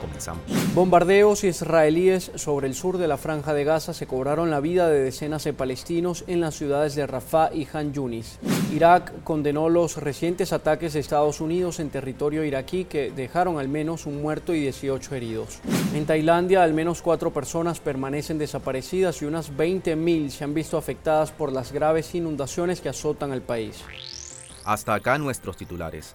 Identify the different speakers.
Speaker 1: Comenzamos.
Speaker 2: Bombardeos israelíes sobre el sur de la franja de Gaza se cobraron la vida de decenas de palestinos en las ciudades de Rafah y Han Yunis. Irak condenó los recientes ataques de Estados Unidos en territorio iraquí que dejaron al menos un muerto y 18 heridos. En Tailandia, al menos cuatro personas permanecen desaparecidas y unas 20.000 se han visto afectadas por las graves inundaciones que azotan al país.
Speaker 1: Hasta acá nuestros titulares.